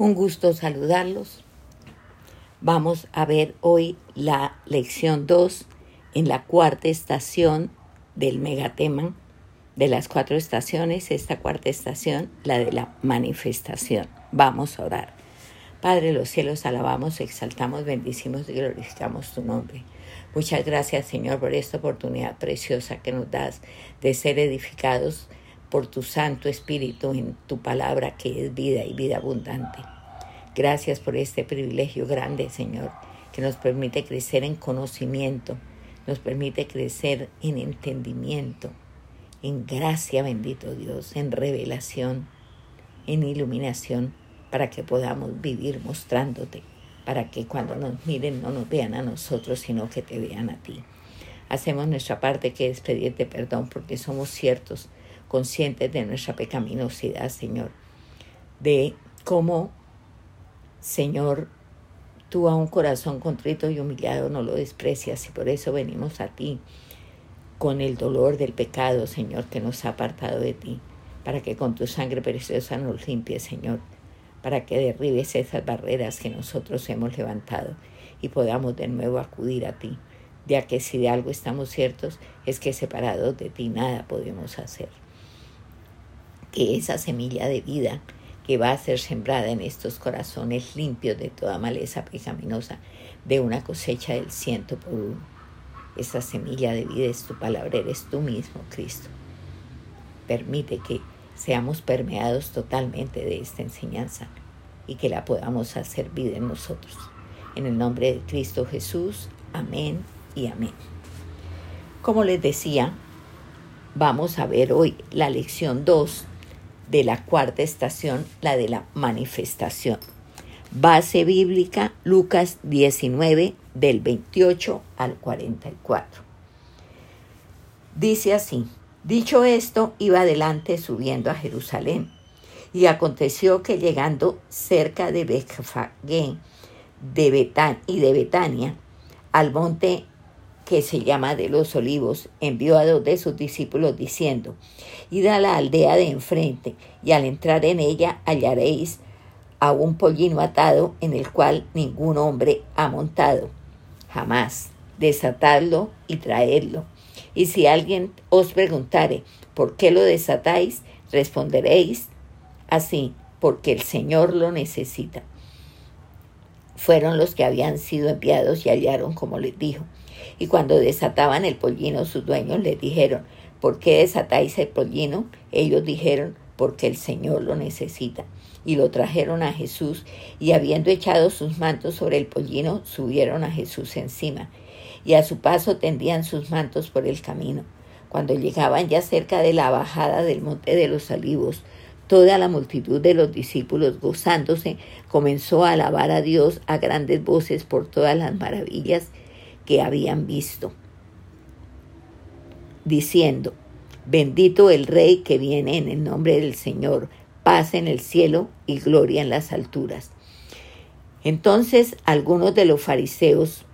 Un gusto saludarlos. Vamos a ver hoy la lección 2 en la cuarta estación del megatema de las cuatro estaciones, esta cuarta estación, la de la manifestación. Vamos a orar. Padre de los cielos, alabamos, exaltamos, bendicimos y glorificamos tu nombre. Muchas gracias, Señor, por esta oportunidad preciosa que nos das de ser edificados por tu Santo Espíritu en tu palabra que es vida y vida abundante. Gracias por este privilegio grande, Señor, que nos permite crecer en conocimiento, nos permite crecer en entendimiento, en gracia, bendito Dios, en revelación, en iluminación, para que podamos vivir mostrándote, para que cuando nos miren no nos vean a nosotros, sino que te vean a ti. Hacemos nuestra parte que es pedirte perdón porque somos ciertos conscientes de nuestra pecaminosidad, Señor, de cómo, Señor, tú a un corazón contrito y humillado no lo desprecias y por eso venimos a ti con el dolor del pecado, Señor, que nos ha apartado de ti, para que con tu sangre preciosa nos limpies, Señor, para que derribes esas barreras que nosotros hemos levantado y podamos de nuevo acudir a ti, ya que si de algo estamos ciertos es que separados de ti nada podemos hacer que esa semilla de vida que va a ser sembrada en estos corazones limpios de toda maleza pecaminosa, de una cosecha del ciento por uno. Esa semilla de vida es tu palabra, eres tú mismo, Cristo. Permite que seamos permeados totalmente de esta enseñanza y que la podamos hacer vida en nosotros. En el nombre de Cristo Jesús, amén y amén. Como les decía, vamos a ver hoy la lección 2 de la cuarta estación, la de la manifestación. Base bíblica, Lucas 19, del 28 al 44. Dice así, dicho esto, iba adelante subiendo a Jerusalén. Y aconteció que llegando cerca de Betfagé de y de Betania, al monte que se llama de los olivos, envió a dos de sus discípulos diciendo, Id a la aldea de enfrente, y al entrar en ella hallaréis a un pollino atado en el cual ningún hombre ha montado. Jamás desatadlo y traedlo. Y si alguien os preguntare, ¿por qué lo desatáis? Responderéis así, porque el Señor lo necesita. Fueron los que habían sido enviados y hallaron como les dijo. Y cuando desataban el pollino, sus dueños les dijeron, ¿por qué desatáis el pollino? Ellos dijeron, porque el Señor lo necesita. Y lo trajeron a Jesús, y habiendo echado sus mantos sobre el pollino, subieron a Jesús encima. Y a su paso tendían sus mantos por el camino. Cuando llegaban ya cerca de la bajada del monte de los olivos, toda la multitud de los discípulos, gozándose, comenzó a alabar a Dios a grandes voces por todas las maravillas que habían visto, diciendo, bendito el Rey que viene en el nombre del Señor, paz en el cielo y gloria en las alturas. Entonces algunos de los fariseos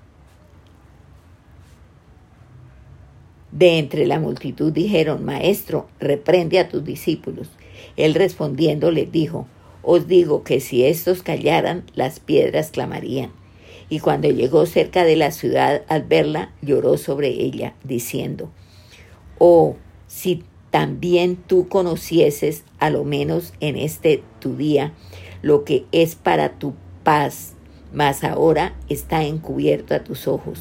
de entre la multitud dijeron, Maestro, reprende a tus discípulos. Él respondiendo les dijo, Os digo que si estos callaran, las piedras clamarían y cuando llegó cerca de la ciudad al verla, lloró sobre ella, diciendo, Oh, si también tú conocieses, a lo menos en este tu día, lo que es para tu paz, mas ahora está encubierto a tus ojos,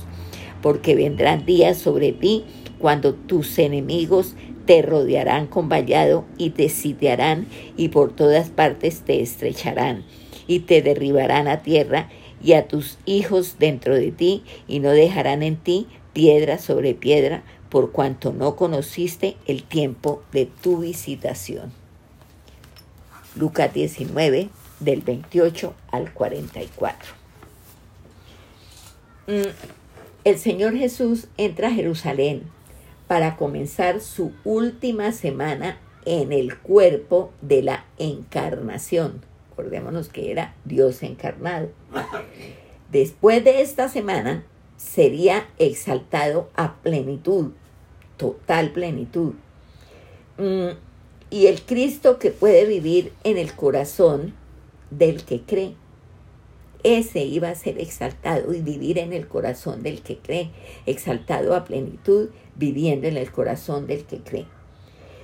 porque vendrán días sobre ti cuando tus enemigos te rodearán con vallado y te sitiarán y por todas partes te estrecharán y te derribarán a tierra y a tus hijos dentro de ti, y no dejarán en ti piedra sobre piedra, por cuanto no conociste el tiempo de tu visitación. Lucas 19, del 28 al 44. Mm, el Señor Jesús entra a Jerusalén para comenzar su última semana en el cuerpo de la encarnación Acordémonos que era Dios encarnado. Después de esta semana sería exaltado a plenitud, total plenitud. Mm, y el Cristo que puede vivir en el corazón del que cree. Ese iba a ser exaltado y vivir en el corazón del que cree, exaltado a plenitud, viviendo en el corazón del que cree.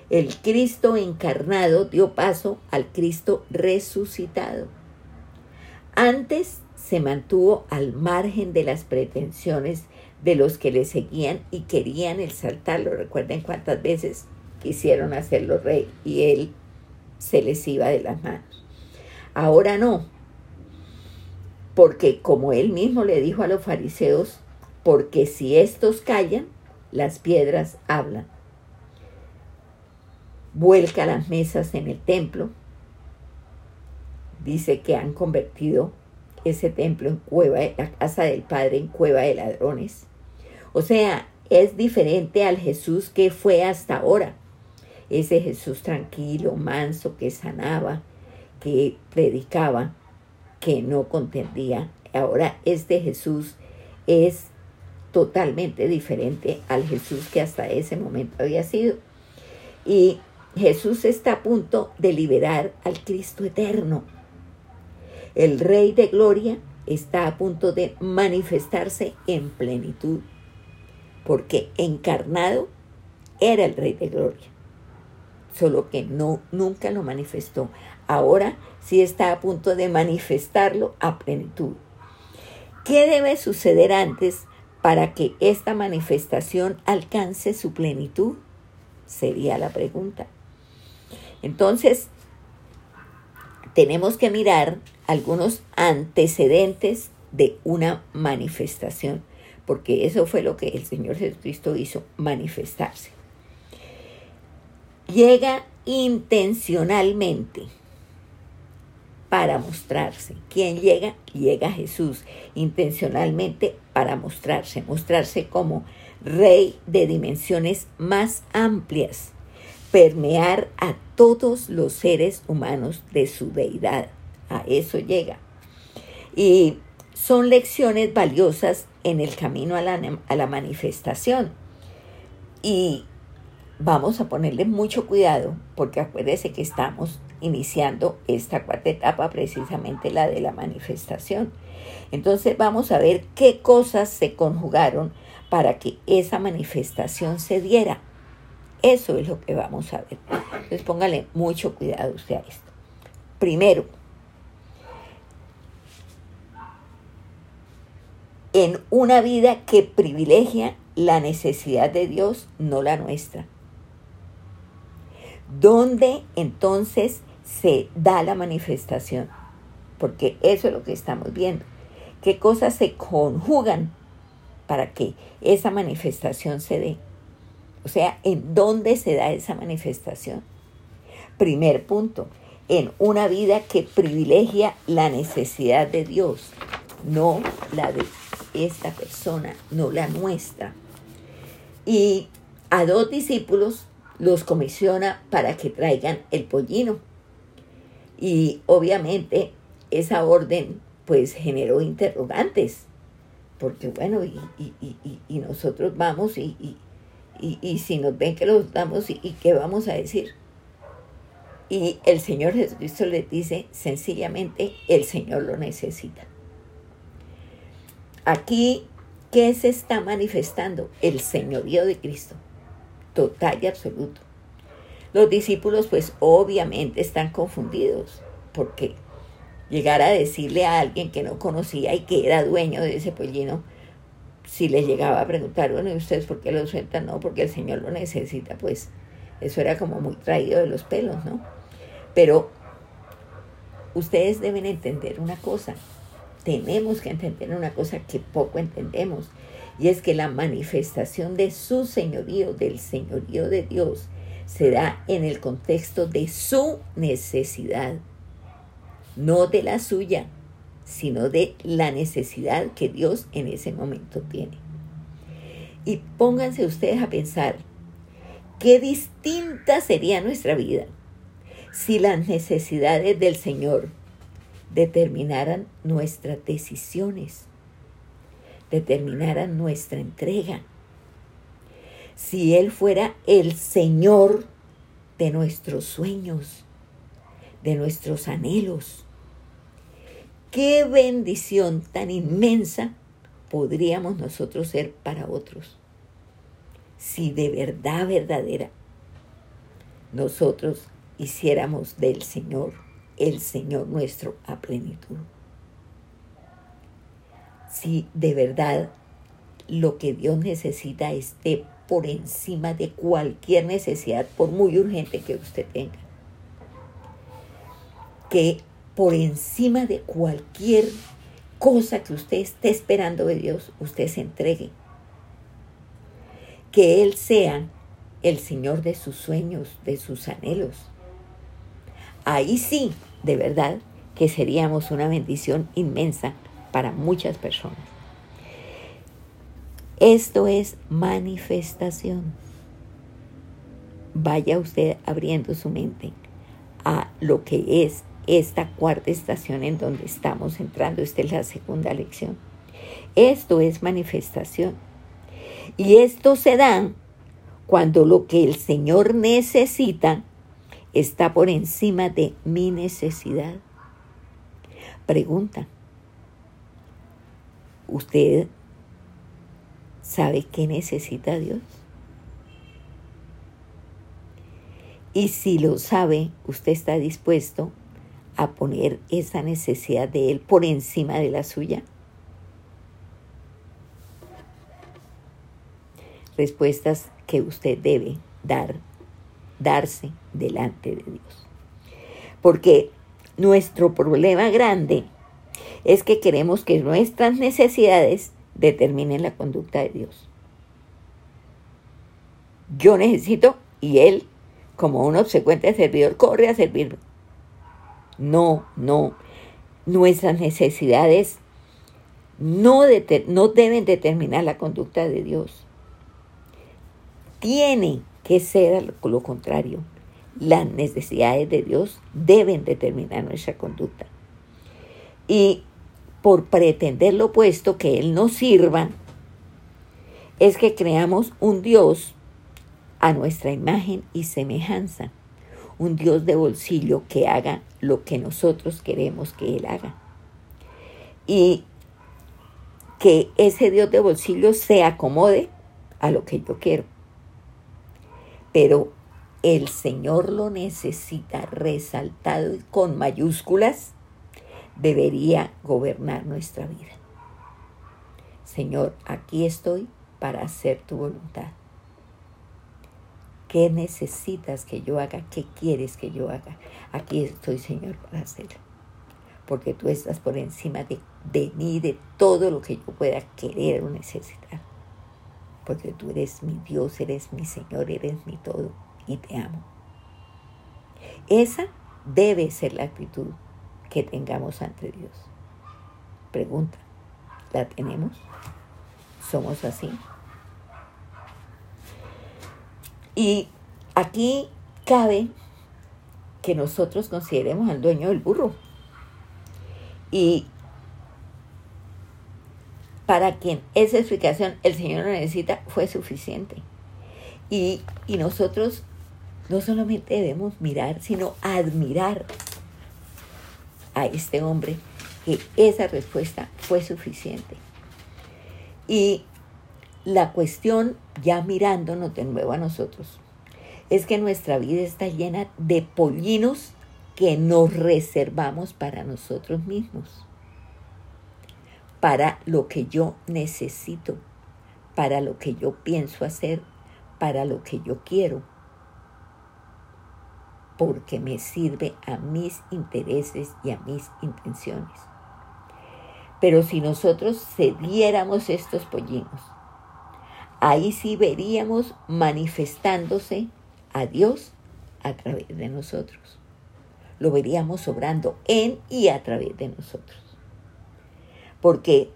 El Cristo encarnado dio paso al Cristo resucitado. Antes se mantuvo al margen de las pretensiones de los que le seguían y querían exaltarlo. Recuerden cuántas veces quisieron hacerlo rey y él se les iba de las manos. Ahora no, porque como él mismo le dijo a los fariseos, porque si estos callan, las piedras hablan vuelca las mesas en el templo. Dice que han convertido ese templo en cueva, la casa del Padre en cueva de ladrones. O sea, es diferente al Jesús que fue hasta ahora. Ese Jesús tranquilo, manso, que sanaba, que predicaba, que no contendía. Ahora este Jesús es totalmente diferente al Jesús que hasta ese momento había sido. Y Jesús está a punto de liberar al Cristo eterno. El Rey de Gloria está a punto de manifestarse en plenitud, porque encarnado era el Rey de Gloria, solo que no nunca lo manifestó. Ahora sí está a punto de manifestarlo a plenitud. ¿Qué debe suceder antes para que esta manifestación alcance su plenitud? Sería la pregunta. Entonces, tenemos que mirar algunos antecedentes de una manifestación, porque eso fue lo que el Señor Jesucristo hizo, manifestarse. Llega intencionalmente para mostrarse. ¿Quién llega? Llega Jesús intencionalmente para mostrarse, mostrarse como rey de dimensiones más amplias, permear a todos los seres humanos de su deidad. A eso llega. Y son lecciones valiosas en el camino a la, a la manifestación. Y vamos a ponerle mucho cuidado porque acuérdese que estamos iniciando esta cuarta etapa, precisamente la de la manifestación. Entonces vamos a ver qué cosas se conjugaron para que esa manifestación se diera. Eso es lo que vamos a ver. Entonces póngale mucho cuidado usted a esto. Primero, en una vida que privilegia la necesidad de Dios, no la nuestra. ¿Dónde entonces se da la manifestación? Porque eso es lo que estamos viendo. ¿Qué cosas se conjugan para que esa manifestación se dé? O sea, ¿en dónde se da esa manifestación? Primer punto, en una vida que privilegia la necesidad de Dios, no la de esta persona, no la nuestra. Y a dos discípulos los comisiona para que traigan el pollino. Y obviamente esa orden pues generó interrogantes, porque bueno, y, y nosotros vamos y, y, si nos ven que los damos, ¿y, qué vamos a decir? Y el Señor Jesucristo les dice sencillamente, el Señor lo necesita. Aquí, ¿qué se está manifestando? El señorío de Cristo, total y absoluto. Los discípulos pues obviamente están confundidos, porque llegar a decirle a alguien que no conocía y que era dueño de ese pollino, si le llegaba a preguntar, bueno, ¿y ustedes por qué lo sueltan? No, porque el Señor lo necesita, pues eso era como muy traído de los pelos, ¿no? Pero ustedes deben entender una cosa, tenemos que entender una cosa que poco entendemos, y es que la manifestación de su señorío, del señorío de Dios, se da en el contexto de su necesidad, no de la suya sino de la necesidad que Dios en ese momento tiene. Y pónganse ustedes a pensar, qué distinta sería nuestra vida si las necesidades del Señor determinaran nuestras decisiones, determinaran nuestra entrega. Si Él fuera el Señor de nuestros sueños, de nuestros anhelos, qué bendición tan inmensa podríamos nosotros ser para otros si de verdad verdadera nosotros hiciéramos del Señor el Señor nuestro a plenitud. Si de verdad lo que Dios necesita esté por encima de cualquier necesidad, por muy urgente que usted tenga. Que por encima de cualquier cosa que usted esté esperando de Dios, usted se entregue. Que Él sea el Señor de sus sueños, de sus anhelos. Ahí sí, de verdad, que seríamos una bendición inmensa para muchas personas. Esto es manifestación. Vaya usted abriendo su mente a lo que es esta cuarta estación en donde estamos entrando. Esta es la segunda lección. Esto es manifestación. Y esto se da cuando lo que el Señor necesita está por encima de mi necesidad. Pregunta. ¿Usted sabe qué necesita Dios? Y si lo sabe, usted está dispuesto a poner esa necesidad de Él por encima de la suya. Respuestas que usted debe dar, darse delante de Dios. Porque nuestro problema grande es que queremos que nuestras necesidades determinen la conducta de Dios. Yo necesito y Él, como un obsecuente servidor, corre a servirme. No, no. Nuestras necesidades no, no deben determinar la conducta de Dios. Tiene que ser lo contrario. Las necesidades de Dios deben determinar nuestra conducta. Y por pretender lo opuesto, que Él nos sirva, es que creamos un Dios a nuestra imagen y semejanza, un Dios de bolsillo que haga lo que nosotros queremos que Él haga. Y que ese Dios de bolsillo se acomode a lo que yo quiero. Pero el Señor lo necesita resaltado con mayúsculas debería gobernar nuestra vida. Señor, aquí estoy para hacer tu voluntad. ¿Qué necesitas que yo haga? ¿Qué quieres que yo haga? Aquí estoy, Señor, para hacerlo. Porque tú estás por encima de, de mí, de todo lo que yo pueda querer o necesitar. Porque tú eres mi Dios, eres mi Señor, eres mi todo y te amo. Esa debe ser la actitud que tengamos ante Dios. Pregunta, ¿la tenemos? ¿Somos así? Y aquí cabe que nosotros consideremos al dueño del burro. Y para quien esa explicación el Señor necesita fue suficiente. Y, y nosotros no solamente debemos mirar, sino admirar a este hombre que esa respuesta fue suficiente. Y la cuestión, ya mirándonos de nuevo a nosotros, es que nuestra vida está llena de pollinos que nos reservamos para nosotros mismos, para lo que yo necesito, para lo que yo pienso hacer, para lo que yo quiero porque me sirve a mis intereses y a mis intenciones. Pero si nosotros cediéramos estos pollinos, ahí sí veríamos manifestándose a Dios a través de nosotros. Lo veríamos obrando en y a través de nosotros. Porque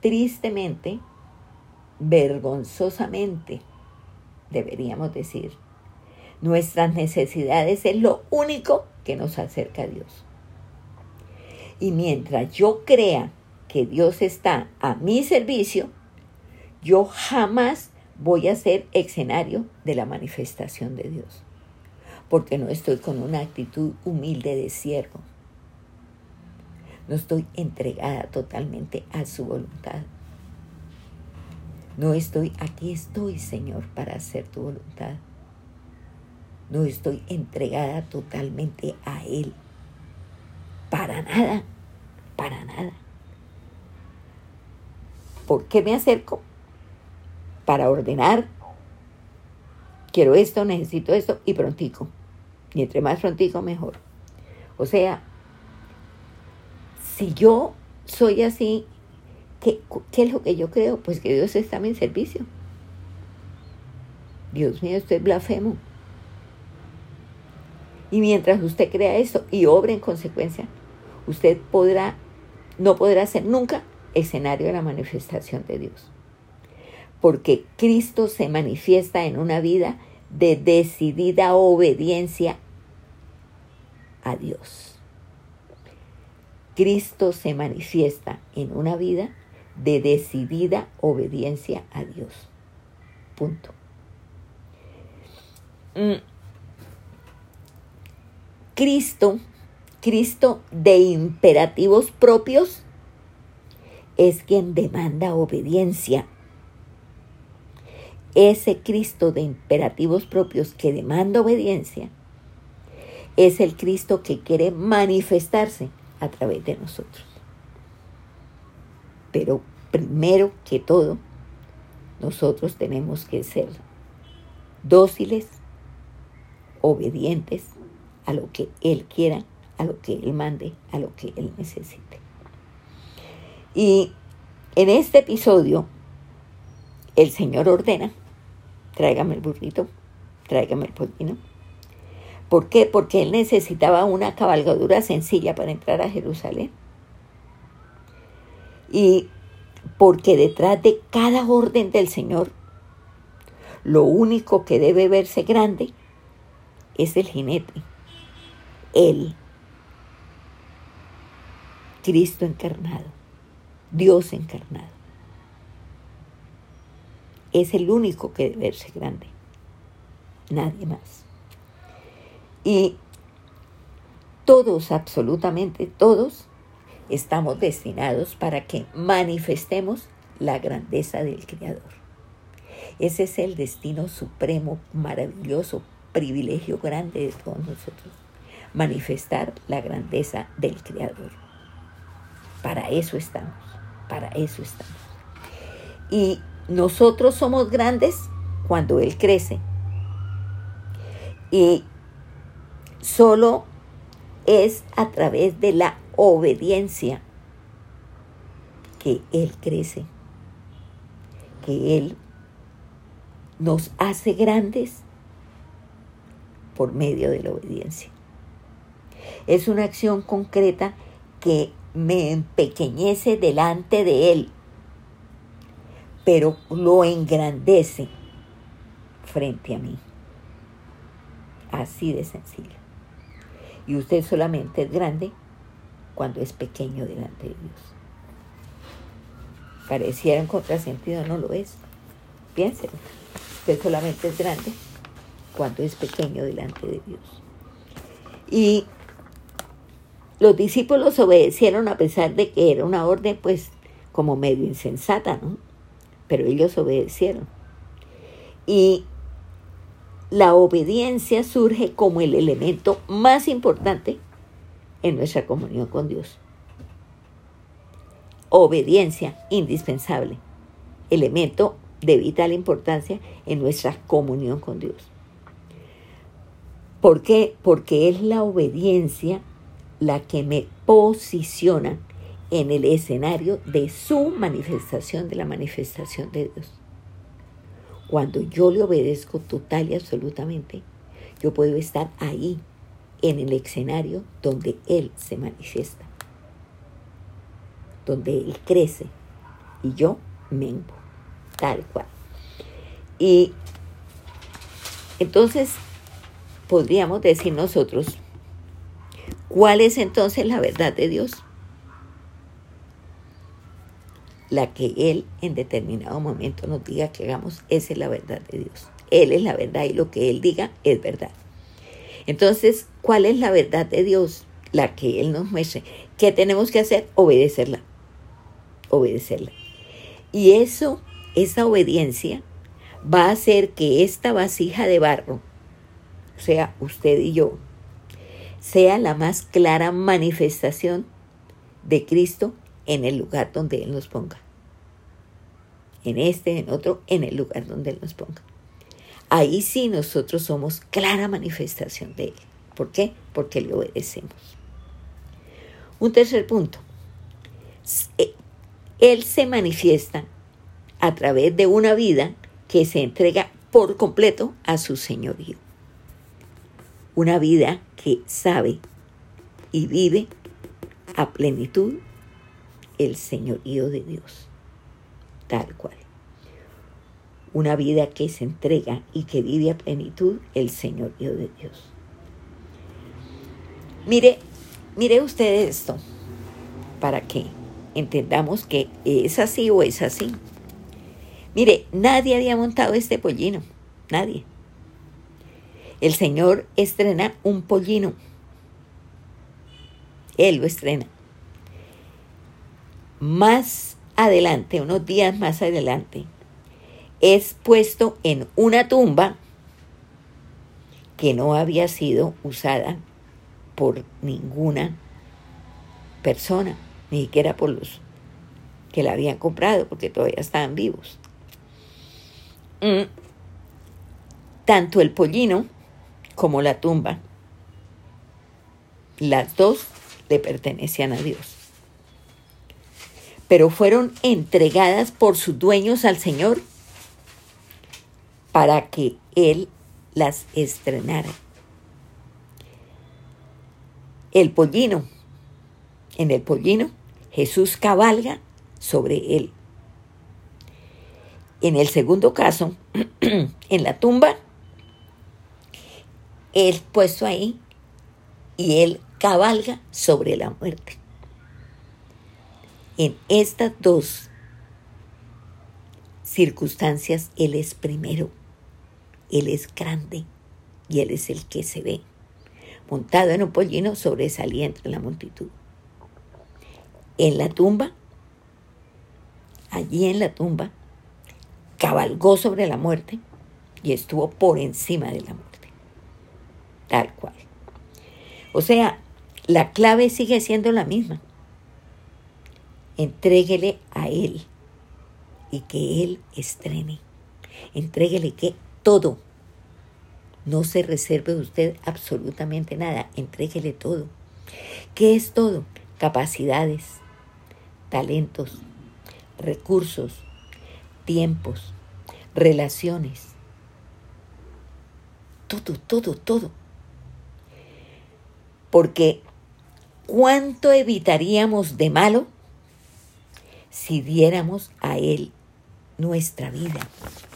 tristemente, vergonzosamente, deberíamos decir, nuestras necesidades es lo único que nos acerca a Dios. Y mientras yo crea que Dios está a mi servicio, yo jamás voy a ser escenario de la manifestación de Dios, porque no estoy con una actitud humilde de siervo. No estoy entregada totalmente a su voluntad. No estoy, aquí estoy, Señor, para hacer tu voluntad. No estoy entregada totalmente a Él. Para nada, para nada. ¿Por qué me acerco? Para ordenar. Quiero esto, necesito esto y prontico. Y entre más prontico, mejor. O sea, si yo soy así, ¿qué, ¿qué, es lo que yo creo? Pues que Dios está a mi servicio. Dios mío, esto es blasfemo. Y mientras usted crea esto y obre en consecuencia, usted podrá, no podrá ser nunca escenario de la manifestación de Dios. Porque Cristo se manifiesta en una vida de decidida obediencia a Dios. Cristo se manifiesta en una vida de decidida obediencia a Dios. Punto. Mm. Cristo, Cristo de imperativos propios, es quien demanda obediencia. Ese Cristo de imperativos propios que demanda obediencia es el Cristo que quiere manifestarse a través de nosotros. Pero primero que todo, nosotros tenemos que ser dóciles, obedientes a lo que Él quiera, a lo que Él mande, a lo que Él necesite. Y en este episodio, el Señor ordena, tráigame el burrito, tráigame el pollino. ¿Por qué? Porque Él necesitaba una cabalgadura sencilla para entrar a Jerusalén. Y porque detrás de cada orden del Señor, lo único que debe verse grande es el jinete, Él, Cristo encarnado. Dios encarnado. Es el único que debe verse grande. Nadie más. Y todos, absolutamente todos, estamos destinados para que manifestemos la grandeza del Creador. Ese es el destino supremo, maravilloso, privilegio grande de todos nosotros. Manifestar la grandeza del Creador. Para eso estamos. Para eso estamos. Y nosotros somos grandes cuando Él crece. Y solo es a través de la obediencia que Él crece, que Él nos hace grandes por medio de la obediencia. Es una acción concreta que me empequeñece delante de Él, pero lo engrandece frente a mí. Así de sencillo. Y usted solamente es grande cuando es pequeño delante de Dios. Pareciera en contrasentido, no lo es. Piénselo. Usted solamente es grande cuando es pequeño delante de Dios. Y los discípulos obedecieron a pesar de que era una orden pues como medio insensata, ¿no? Pero ellos obedecieron. Y la obediencia surge como el elemento más importante en nuestra comunión con Dios. Obediencia indispensable, elemento de vital importancia en nuestra comunión con Dios. ¿Por qué? Porque es la obediencia la que me posiciona en el escenario de su manifestación, de la manifestación de Dios. Cuando yo le obedezco total y absolutamente, yo puedo estar ahí, en el escenario donde Él se manifiesta, donde Él crece y yo mengo, tal cual. Y entonces podríamos decir nosotros, ¿Cuál es entonces la verdad de Dios? La que Él en determinado momento nos diga que hagamos, esa es la verdad de Dios. Él es la verdad y lo que Él diga es verdad. Entonces, ¿cuál es la verdad de Dios? la que Él nos muestre. ¿Qué tenemos que hacer? Obedecerla. Obedecerla. Y eso, esa obediencia, va a hacer que esta vasija de barro, sea, usted y yo, sea la más clara manifestación de Cristo en el lugar donde Él nos ponga. En este, en otro, en el lugar donde Él nos ponga. Ahí sí nosotros somos clara manifestación de Él. ¿Por qué? Porque le obedecemos. Un tercer punto. Eh, él se manifiesta a través de una vida que se entrega por completo a su señorío. Una vida que sabe y vive a plenitud el señorío de Dios, tal cual. Una vida que se entrega y que vive a plenitud el señorío de Dios. Mire, mire usted esto, para que entendamos que es así o es así. Mire, nadie había montado este pollino, nadie. El Señor estrena un pollino. Él lo estrena. Más adelante, unos días más adelante, es puesto en una tumba que no había sido usada por ninguna persona, ni siquiera por los que la habían comprado, porque todavía estaban vivos. Mm. Tanto el pollino como la tumba, las dos le pertenecían a Dios. Pero fueron entregadas por sus dueños al Señor para que Él las estrenara. El pollino, en el pollino, Jesús cabalga sobre él. En el segundo caso, en la tumba, él puesto ahí y él cabalga sobre la muerte. En estas dos circunstancias, Él es primero, Él es grande y Él es el que se ve, montado en un pollino sobresaliente entre la multitud. En la tumba, allí en la tumba, cabalgó sobre la muerte y estuvo por encima de la muerte tal cual. O sea, la clave sigue siendo la misma. Entréguele a Él y que Él estrene. Entréguele que todo. No se reserve usted absolutamente nada. Entréguele todo. ¿Qué es todo? Capacidades, talentos, recursos, tiempos, relaciones. Todo, todo, todo porque ¿cuánto evitaríamos de malo si diéramos a Él nuestra vida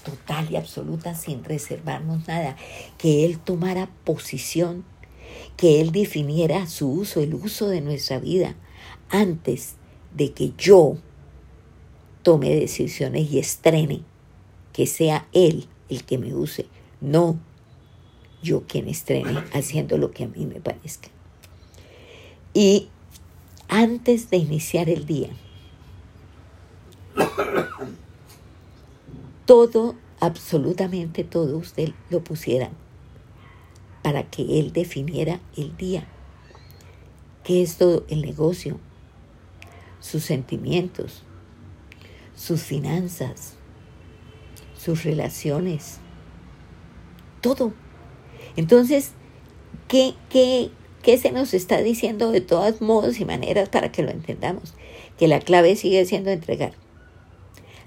total y absoluta sin reservarnos nada? Que Él tomara posición, que Él definiera su uso, el uso de nuestra vida antes de que yo tome decisiones y estrene, que sea Él el que me use, no yo quien estrene haciendo lo que a mí me parezca. Y antes de iniciar el día, todo, absolutamente todo, usted lo pusiera para que él definiera el día. ¿Qué es todo el negocio? Sus sentimientos, sus finanzas, sus relaciones, todo. Entonces, ¿qué, qué, ¿Qué se nos está diciendo de todos modos y maneras para que lo entendamos? Que la clave sigue siendo entregar.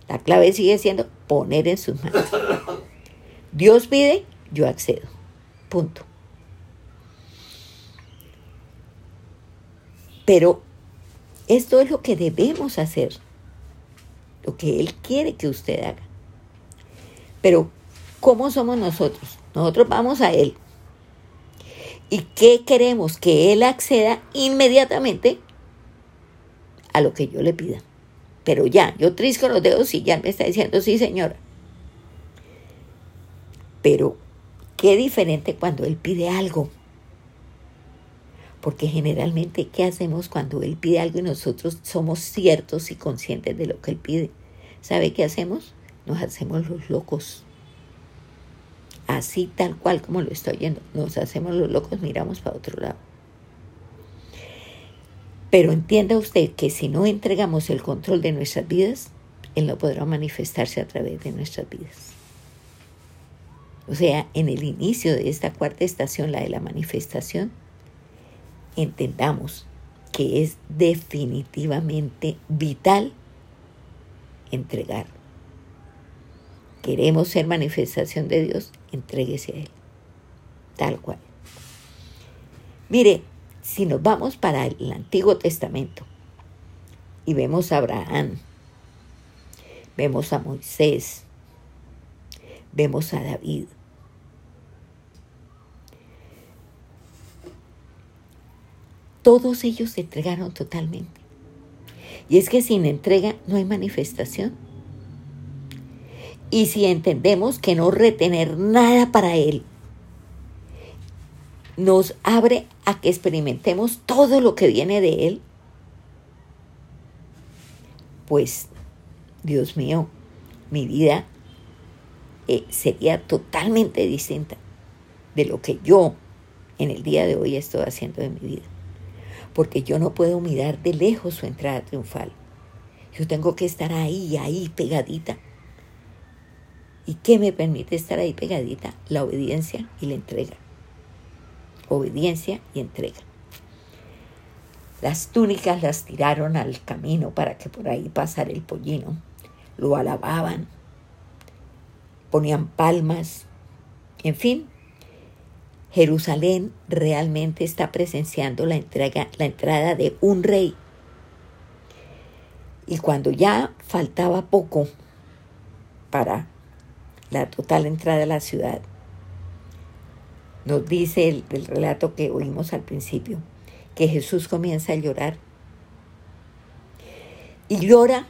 La clave sigue siendo poner en sus manos. Dios pide, yo accedo. Punto. Pero esto es lo que debemos hacer. Lo que Él quiere que usted haga. Pero, ¿cómo somos nosotros? Nosotros vamos a Él ¿Y qué queremos? Que Él acceda inmediatamente a lo que yo le pida. Pero ya, yo trisco los dedos y ya me está diciendo, sí, señora. Pero, qué diferente cuando Él pide algo. Porque generalmente, ¿qué hacemos cuando Él pide algo y nosotros somos ciertos y conscientes de lo que Él pide? ¿Sabe qué hacemos? Nos hacemos los locos. Así tal cual como lo estoy oyendo. Nos hacemos los locos, miramos para otro lado. Pero entienda usted que si no entregamos el control de nuestras vidas, Él no podrá manifestarse a través de nuestras vidas. O sea, en el inicio de esta cuarta estación, la de la manifestación, entendamos que es definitivamente vital entregar. Queremos ser manifestación de Dios, entréguese a Él, tal cual. Mire, si nos vamos para el Antiguo Testamento y vemos a Abraham, vemos a Moisés, vemos a David, todos ellos se entregaron totalmente. Y es que sin entrega no hay manifestación. Y si entendemos que no retener nada para Él nos abre a que experimentemos todo lo que viene de Él, pues, Dios mío, mi vida eh, sería totalmente distinta de lo que yo en el día de hoy estoy haciendo de mi vida porque yo no puedo mirar de lejos su entrada triunfal. Yo tengo que estar ahí, ahí, pegadita. ¿Y qué me permite estar ahí pegadita? La obediencia y la entrega. Obediencia y entrega. Las túnicas las tiraron al camino para que por ahí pasara el pollino. Lo alababan, ponían palmas, en fin, Jerusalén realmente está presenciando la, entrega, la entrada de un rey. Y cuando ya faltaba poco para la total entrada a la ciudad, nos dice el, el relato que oímos al principio, que Jesús comienza a llorar. Y llora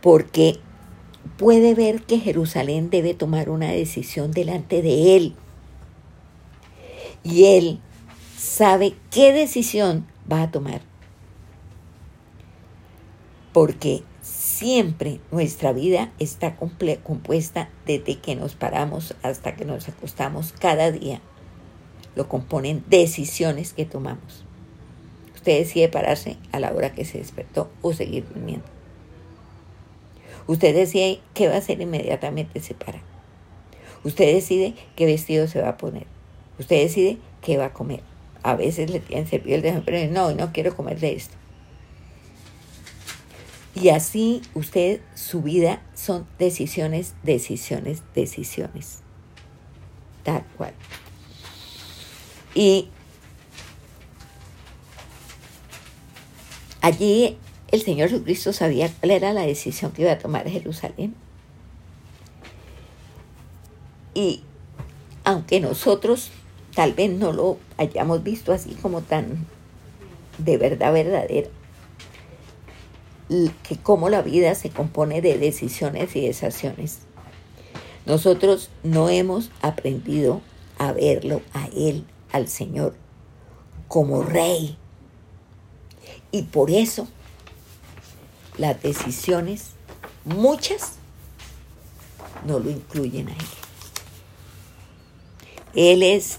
porque puede ver que Jerusalén debe tomar una decisión delante de él y Él sabe qué decisión va a tomar. Porque siempre nuestra vida está compuesta desde que nos paramos hasta que nos acostamos cada día. Lo componen decisiones que tomamos. Usted decide pararse a la hora que se despertó o seguir durmiendo. Usted decide qué va a hacer inmediatamente se para. Usted decide qué vestido se va a poner. Usted decide qué va a comer. A veces le tienen servido el de pero no, no quiero comer de esto. Y así usted, su vida son decisiones, decisiones, decisiones. Tal cual. Y allí el Señor Jesucristo sabía cuál era la decisión que iba a tomar Jerusalén. Y aunque nosotros tal vez no lo hayamos visto así como tan de verdad verdadera, que cómo la vida se compone de decisiones y desacciones. Nosotros no hemos aprendido a verlo a Él, al Señor, como Rey. Y por eso las decisiones, muchas, no lo incluyen a Él. Él es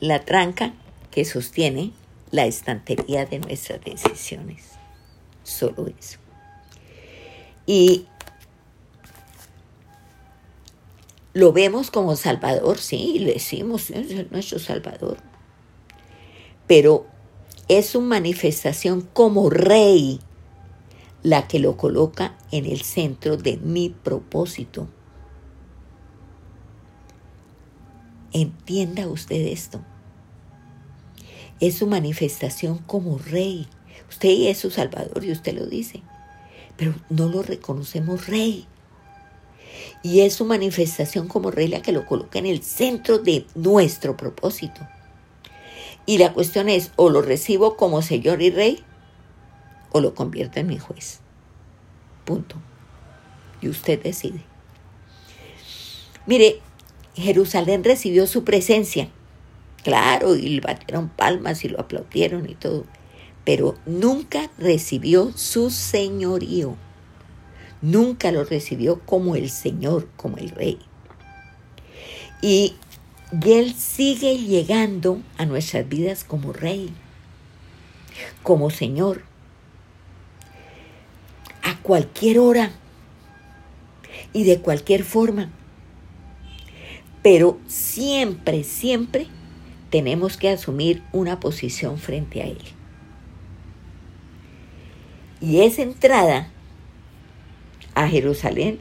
la tranca que sostiene la estantería de nuestras decisiones. Solo eso. Y lo vemos como Salvador, sí, le decimos, es nuestro Salvador. Pero es su manifestación como rey la que lo coloca en el centro de mi propósito Entienda usted esto. Es su manifestación como rey. Usted es su salvador y usted lo dice. Pero no lo reconocemos rey. Y es su manifestación como rey la que lo coloca en el centro de nuestro propósito. Y la cuestión es, o lo recibo como Señor y Rey, o lo convierto en mi juez. Punto. Y usted decide. Mire, Jerusalén recibió su presencia. claro, y le batieron palmas y lo aplaudieron y todo, pero nunca recibió su señorío, nunca lo recibió como el Señor, como el Rey. Y, Él sigue llegando a nuestras vidas como Rey, como Señor, a cualquier hora y de cualquier forma. Pero siempre, siempre tenemos que asumir una posición frente a Él. Y esa entrada a Jerusalén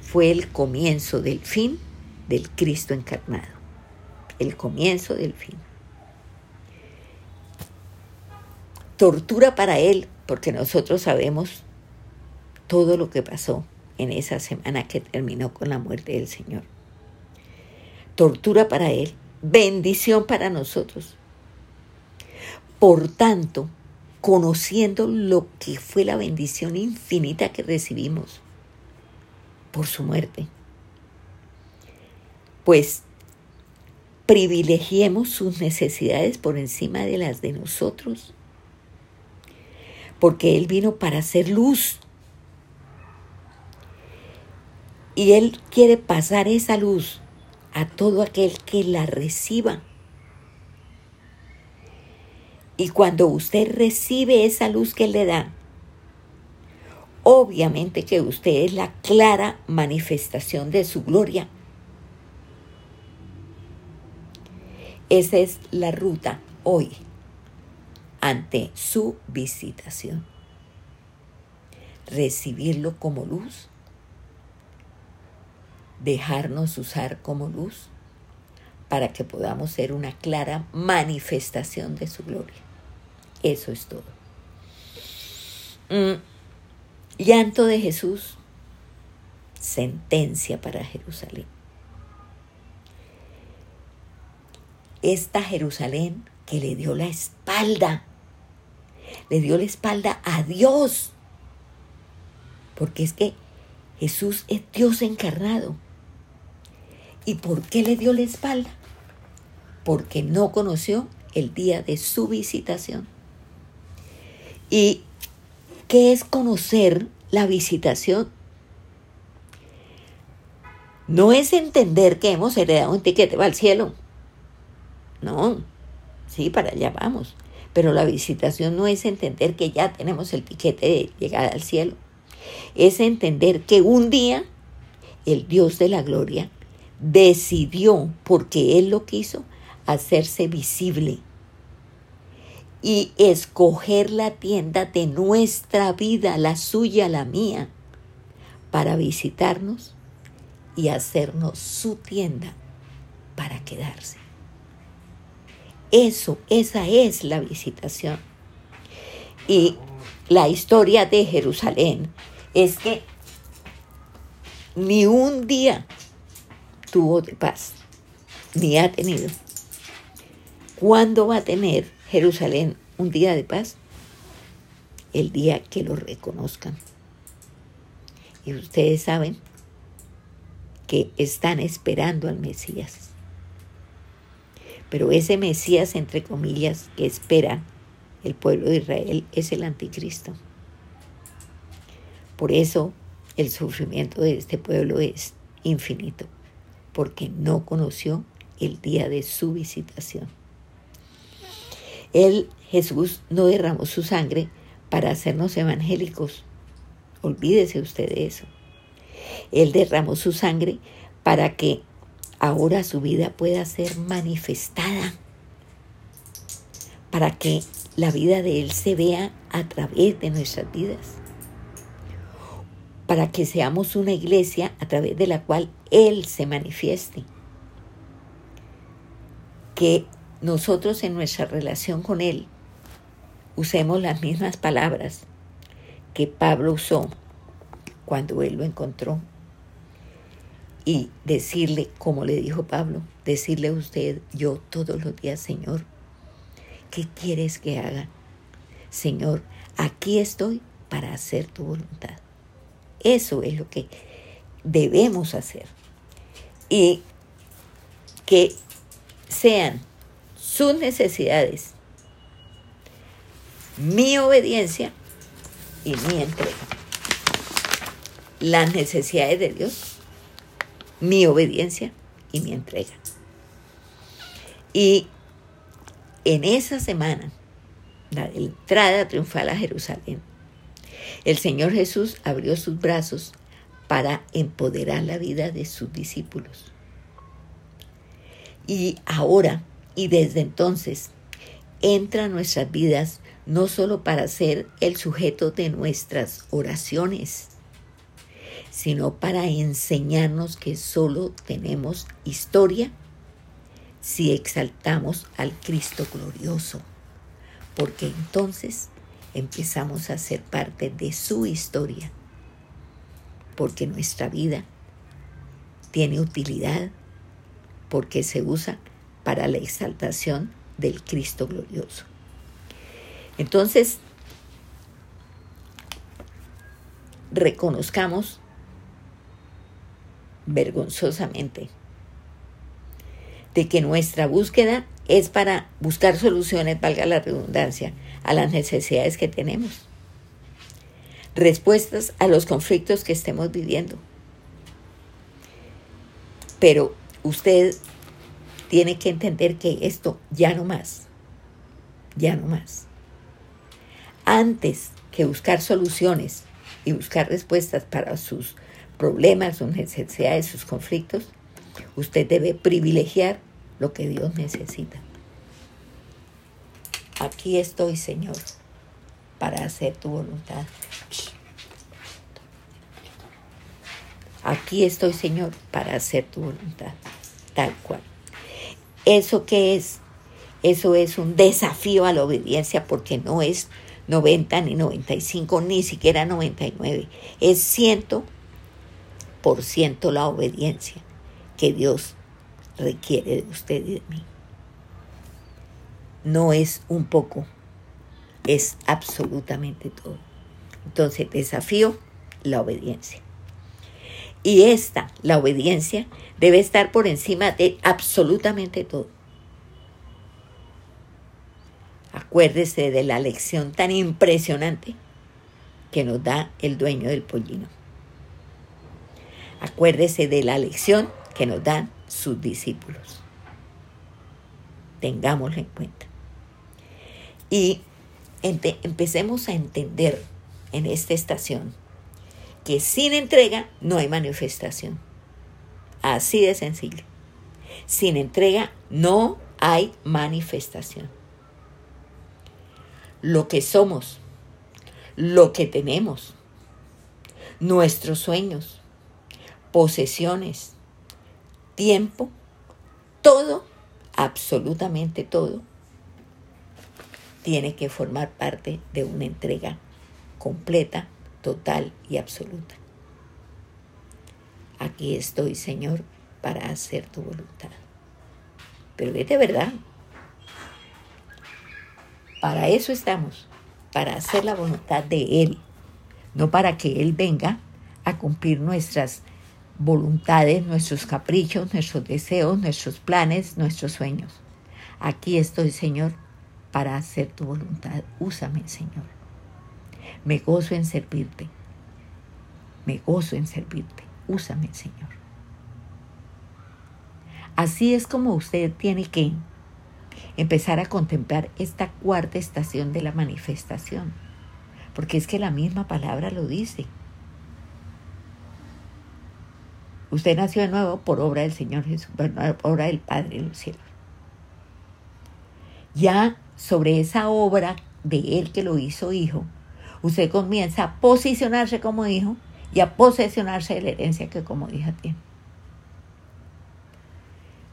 fue el comienzo del fin del Cristo encarnado. El comienzo del fin. Tortura para Él, porque nosotros sabemos todo lo que pasó en esa semana que terminó con la muerte del Señor. Tortura para Él, bendición para nosotros. Por tanto, conociendo lo que fue la bendición infinita que recibimos por su muerte, pues privilegiemos sus necesidades por encima de las de nosotros, porque Él vino para hacer luz Y Él quiere pasar esa luz a todo aquel que la reciba. Y cuando usted recibe esa luz que le da, obviamente que usted es la clara manifestación de su gloria. Esa es la ruta hoy ante su visitación. Recibirlo como luz dejarnos usar como luz para que podamos ser una clara manifestación de su gloria. Eso es todo. Mm, llanto de Jesús, sentencia para Jerusalén. Esta Jerusalén que le dio la espalda, le dio la espalda a Dios, porque es que Jesús es Dios encarnado ¿Y por qué le dio la espalda? Porque no conoció el día de su visitación. ¿Y qué es conocer la visitación? No es entender que hemos heredado un tiquete para el cielo. No, sí, para allá vamos. Pero la visitación no es entender que ya tenemos el tiquete de llegar al cielo. Es entender que un día el Dios de la gloria decidió, porque Él lo quiso, hacerse visible y escoger la tienda de nuestra vida, la suya, la mía, para visitarnos y hacernos su tienda para quedarse. Eso, esa es la visitación. Y la historia de Jerusalén es que ni un día tuvo de paz, ni ha tenido. ¿Cuándo va a tener Jerusalén un día de paz? El día que lo reconozcan. Y ustedes saben que están esperando al Mesías. Pero ese Mesías, entre comillas, que espera el pueblo de Israel es el anticristo. Por eso el sufrimiento de este pueblo es infinito porque no conoció el día de su visitación. Él, Jesús, no derramó su sangre para hacernos evangélicos. Olvídese usted de eso. Él derramó su sangre para que ahora su vida pueda ser manifestada, para que la vida de Él se vea a través de nuestras vidas para que seamos una iglesia a través de la cual Él se manifieste. Que nosotros en nuestra relación con Él usemos las mismas palabras que Pablo usó cuando Él lo encontró. Y decirle, como le dijo Pablo, decirle a usted, yo todos los días, Señor, ¿qué quieres que haga? Señor, aquí estoy para hacer tu voluntad. Eso es lo que debemos hacer. Y que sean sus necesidades, mi obediencia y mi entrega. Las necesidades de Dios, mi obediencia y mi entrega. Y en esa semana, la entrada triunfal a Jerusalén, el Señor Jesús abrió sus brazos para empoderar la vida de sus discípulos. Y ahora y desde entonces entra en nuestras vidas no solo para ser el sujeto de nuestras oraciones, sino para enseñarnos que solo tenemos historia si exaltamos al Cristo glorioso, porque entonces empezamos a ser parte de su historia, porque nuestra vida tiene utilidad, porque se usa para la exaltación del Cristo glorioso. Entonces, reconozcamos vergonzosamente de que nuestra búsqueda es para buscar soluciones, valga la redundancia, a las necesidades que tenemos, respuestas a los conflictos que estemos viviendo. Pero usted tiene que entender que esto ya no más, ya no más. Antes que buscar soluciones y buscar respuestas para sus problemas, sus necesidades, sus conflictos, usted debe privilegiar lo que Dios necesita. Aquí estoy, Señor, para hacer tu voluntad. Aquí estoy, Señor, para hacer tu voluntad, tal cual. ¿Eso qué es? Eso es un desafío a la obediencia porque no es 90 ni 95, ni siquiera 99. Es ciento por ciento la obediencia que Dios requiere de usted y de mí. No es un poco, es absolutamente todo. Entonces, desafío la obediencia. Y esta, la obediencia, debe estar por encima de absolutamente todo. Acuérdese de la lección tan impresionante que nos da el dueño del pollino. Acuérdese de la lección que nos dan sus discípulos. Tengámoslo en cuenta. Y empecemos a entender en esta estación que sin entrega no hay manifestación. Así de sencillo. Sin entrega no hay manifestación. Lo que somos, lo que tenemos, nuestros sueños, posesiones, tiempo, todo, absolutamente todo, tiene que formar parte de una entrega completa, total y absoluta. Aquí estoy, Señor, para hacer tu voluntad. Pero es de verdad. Para eso estamos, para hacer la voluntad de Él, no para que Él venga a cumplir nuestras voluntades, nuestros caprichos, nuestros deseos, nuestros planes, nuestros sueños. Aquí estoy, Señor, para hacer tu voluntad. Úsame, Señor. Me gozo en servirte. Me gozo en servirte. Úsame, Señor. Así es como usted tiene que empezar a contemplar esta cuarta estación de la manifestación. Porque es que la misma palabra lo dice. Usted nació de nuevo por obra del Señor Jesús, por obra del Padre del cielo. Ya sobre esa obra de Él que lo hizo hijo, usted comienza a posicionarse como hijo y a posesionarse de la herencia que como hija tiene.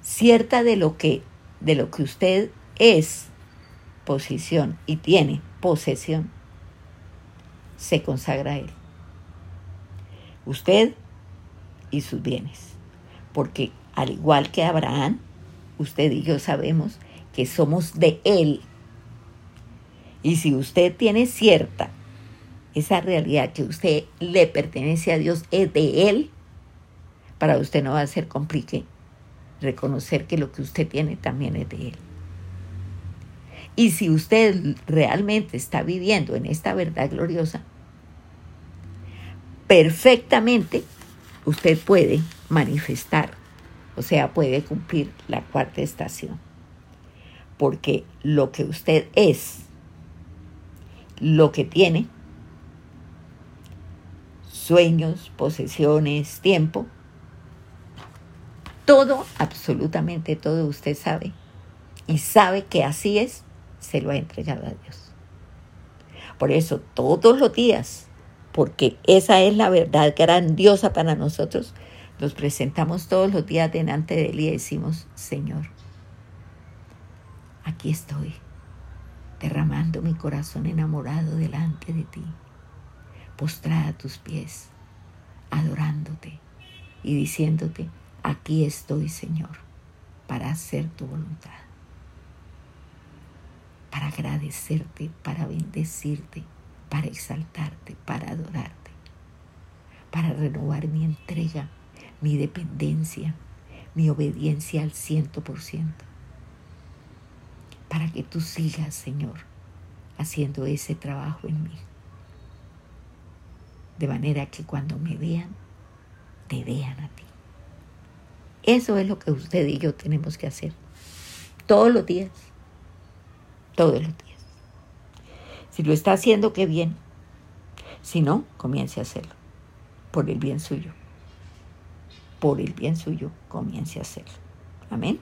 Cierta de lo que, de lo que usted es posición y tiene posesión, se consagra a Él. Usted y sus bienes. Porque al igual que Abraham, usted y yo sabemos que somos de Él. Y si usted tiene cierta esa realidad que usted le pertenece a Dios, es de Él, para usted no va a ser complique reconocer que lo que usted tiene también es de Él. Y si usted realmente está viviendo en esta verdad gloriosa, perfectamente usted puede manifestar, o sea, puede cumplir la cuarta estación. Porque lo que usted es, lo que tiene, sueños, posesiones, tiempo, todo, absolutamente todo usted sabe. Y sabe que así es, se lo ha entregado a Dios. Por eso todos los días, porque esa es la verdad grandiosa para nosotros, nos presentamos todos los días delante de Él y decimos, Señor, aquí estoy, derramando mi corazón enamorado delante de ti, postrada a tus pies, adorándote y diciéndote, aquí estoy, Señor, para hacer tu voluntad, para agradecerte, para bendecirte, para exaltarte, para adorarte, para renovar mi entrega mi dependencia, mi obediencia al ciento por ciento. Para que tú sigas, Señor, haciendo ese trabajo en mí. De manera que cuando me vean, te vean a ti. Eso es lo que usted y yo tenemos que hacer. Todos los días. Todos los días. Si lo está haciendo, qué bien. Si no, comience a hacerlo. Por el bien suyo por el bien suyo, comience a hacerlo. Amén.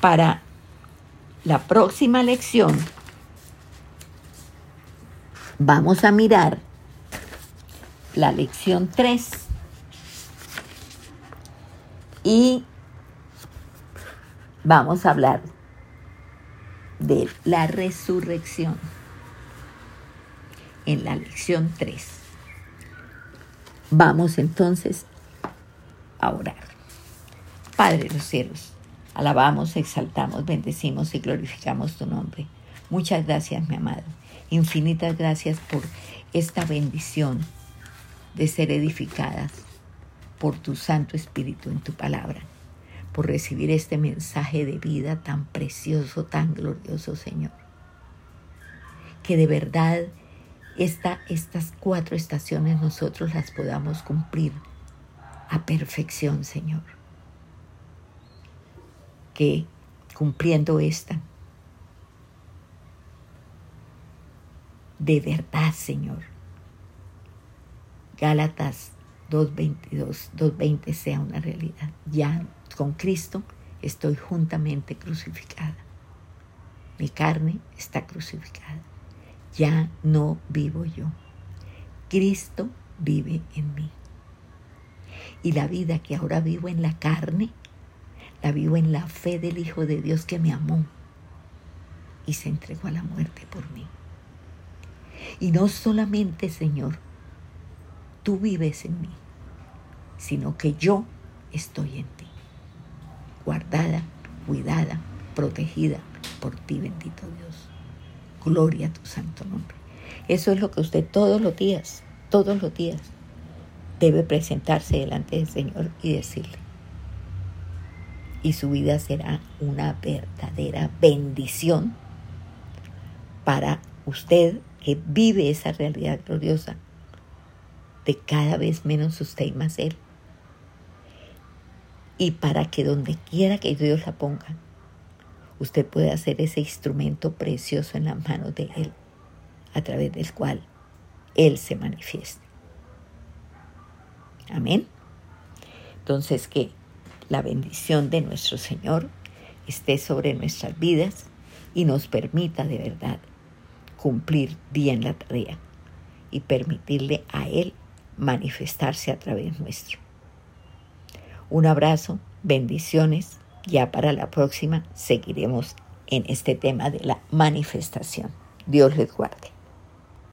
Para la próxima lección vamos a mirar la lección 3 y vamos a hablar de la resurrección en la lección 3. Vamos entonces a orar. Padre de los cielos, alabamos, exaltamos, bendecimos y glorificamos tu nombre. Muchas gracias, mi amado. Infinitas gracias por esta bendición de ser edificadas por tu Santo Espíritu en tu palabra, por recibir este mensaje de vida tan precioso, tan glorioso, Señor. Que de verdad estas cuatro estaciones nosotros las podamos cumplir a perfección, Señor. Que cumpliendo esta, de verdad, Señor, Gálatas 2.22, 2.20 sea una realidad. Ya con Cristo estoy juntamente crucificada. Mi carne está crucificada ya no vivo yo. Cristo vive en mí. Y la vida que ahora vivo en la carne, la vivo en la fe del Hijo de Dios que me amó y se entregó a la muerte por mí. Y no solamente, Señor, tú vives en mí, sino que yo estoy en ti, guardada, cuidada, protegida por ti, bendito Dios. Gloria a tu santo nombre. Eso es lo que usted todos los días, todos los días, debe presentarse delante del Señor y decirle. Y su vida será una verdadera bendición para usted que vive esa realidad gloriosa de cada vez menos usted y más Él. Y para que donde quiera que Dios la ponga, usted puede hacer ese instrumento precioso en las manos de Él, a través del cual Él se manifieste. Amén. Entonces que la bendición de nuestro Señor esté sobre nuestras vidas y nos permita de verdad cumplir bien la tarea y permitirle a Él manifestarse a través nuestro. Un abrazo, bendiciones ya para la próxima seguiremos en este tema de la manifestación. Dios les guarde.